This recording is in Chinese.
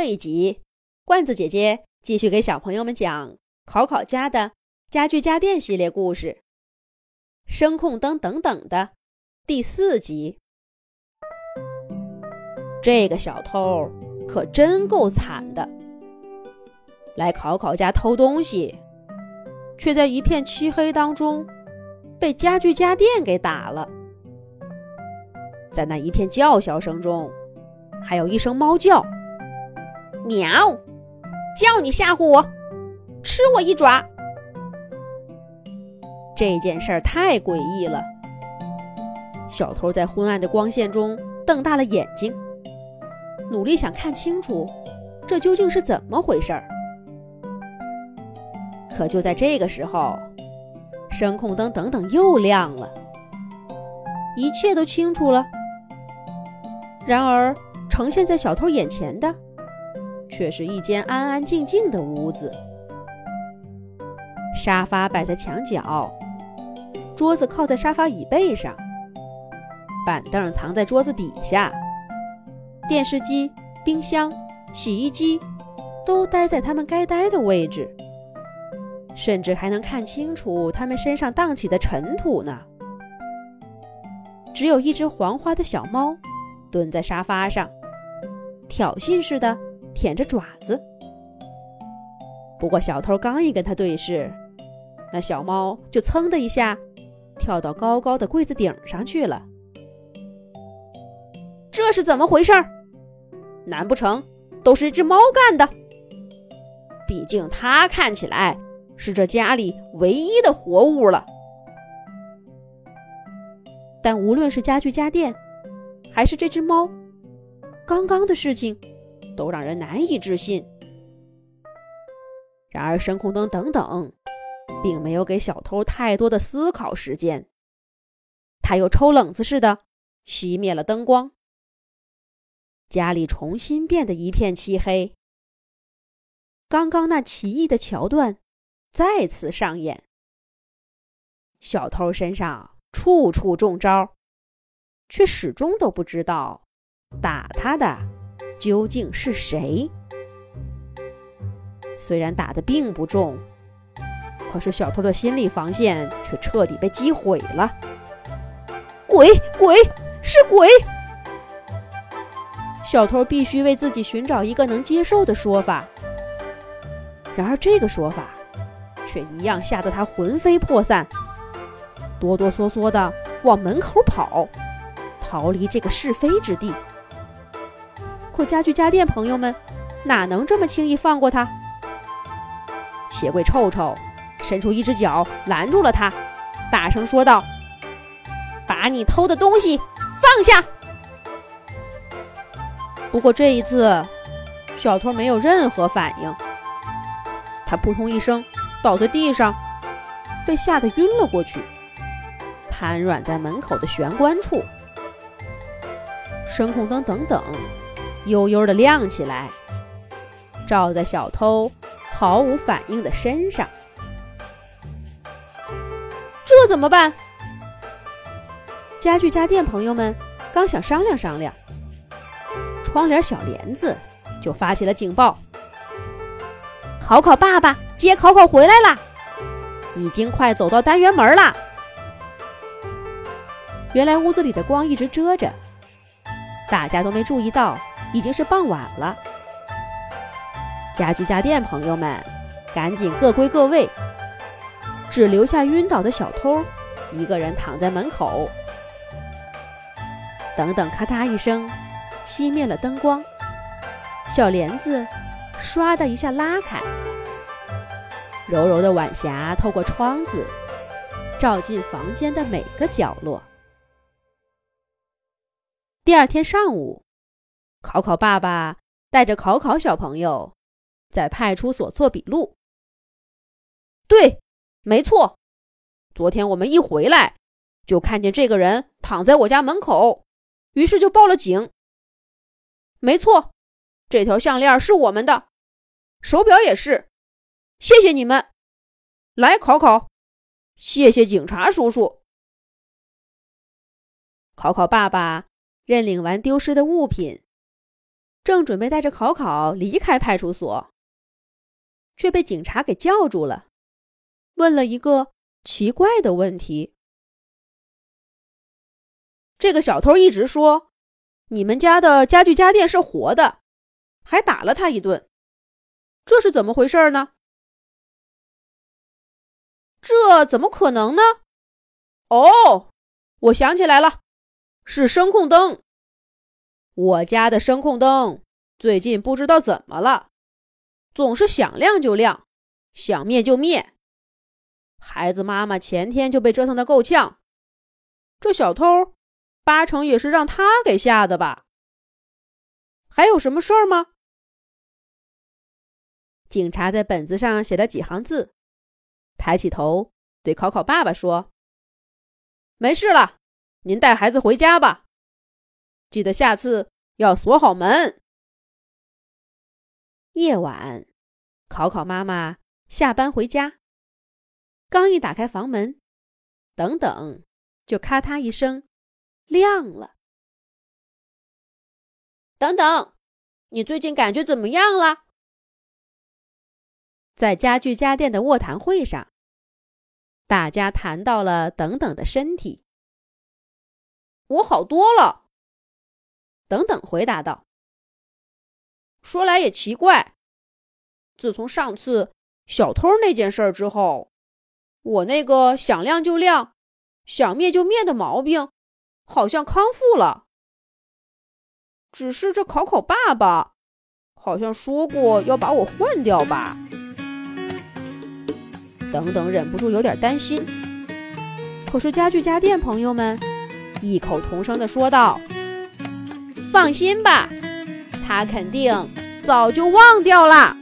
这一集，罐子姐姐继续给小朋友们讲考考家的家具家电系列故事，《声控灯等等》的第四集。这个小偷可真够惨的，来考考家偷东西，却在一片漆黑当中被家具家电给打了。在那一片叫嚣声中，还有一声猫叫。喵！叫你吓唬我，吃我一爪！这件事儿太诡异了。小偷在昏暗的光线中瞪大了眼睛，努力想看清楚这究竟是怎么回事儿。可就在这个时候，声控灯等等又亮了，一切都清楚了。然而，呈现在小偷眼前的……却是一间安安静静的屋子，沙发摆在墙角，桌子靠在沙发椅背上，板凳藏在桌子底下，电视机、冰箱、洗衣机都待在他们该待的位置，甚至还能看清楚他们身上荡起的尘土呢。只有一只黄花的小猫蹲在沙发上，挑衅似的。舔着爪子，不过小偷刚一跟他对视，那小猫就噌的一下跳到高高的柜子顶上去了。这是怎么回事？难不成都是一只猫干的？毕竟它看起来是这家里唯一的活物了。但无论是家具家电，还是这只猫，刚刚的事情。都让人难以置信。然而，声控灯等等，并没有给小偷太多的思考时间。他又抽冷子似的熄灭了灯光，家里重新变得一片漆黑。刚刚那奇异的桥段再次上演。小偷身上处处中招，却始终都不知道打他的。究竟是谁？虽然打的并不重，可是小偷的心理防线却彻底被击毁了。鬼鬼是鬼！小偷必须为自己寻找一个能接受的说法。然而这个说法却一样吓得他魂飞魄散，哆哆嗦嗦的往门口跑，逃离这个是非之地。家具家电朋友们，哪能这么轻易放过他？鞋柜臭臭伸出一只脚拦住了他，大声说道：“把你偷的东西放下！”不过这一次，小偷没有任何反应。他扑通一声倒在地上，被吓得晕了过去，瘫软在门口的玄关处。声控灯等等。悠悠的亮起来，照在小偷毫无反应的身上。这怎么办？家具家电朋友们刚想商量商量，窗帘小帘子就发起了警报：“考考爸爸接考考回来啦，已经快走到单元门了。”原来屋子里的光一直遮着，大家都没注意到。已经是傍晚了，家具家电朋友们赶紧各归各位，只留下晕倒的小偷一个人躺在门口。等等，咔嗒一声，熄灭了灯光，小帘子唰的一下拉开，柔柔的晚霞透过窗子，照进房间的每个角落。第二天上午。考考爸爸带着考考小朋友在派出所做笔录。对，没错。昨天我们一回来，就看见这个人躺在我家门口，于是就报了警。没错，这条项链是我们的，手表也是。谢谢你们，来考考。谢谢警察叔叔。考考爸爸认领完丢失的物品。正准备带着考考离开派出所，却被警察给叫住了，问了一个奇怪的问题：“这个小偷一直说你们家的家具家电是活的，还打了他一顿，这是怎么回事呢？”这怎么可能呢？哦，我想起来了，是声控灯。我家的声控灯最近不知道怎么了，总是想亮就亮，想灭就灭。孩子妈妈前天就被折腾得够呛，这小偷八成也是让他给吓的吧？还有什么事儿吗？警察在本子上写了几行字，抬起头对考考爸爸说：“没事了，您带孩子回家吧。”记得下次要锁好门。夜晚，考考妈妈下班回家，刚一打开房门，等等，就咔嗒一声亮了。等等，你最近感觉怎么样了？在家具家电的卧谈会上，大家谈到了等等的身体。我好多了。等等，回答道：“说来也奇怪，自从上次小偷那件事之后，我那个想亮就亮、想灭就灭的毛病好像康复了。只是这考考爸爸好像说过要把我换掉吧？”等等，忍不住有点担心。可是家具家电朋友们异口同声的说道。放心吧，他肯定早就忘掉了。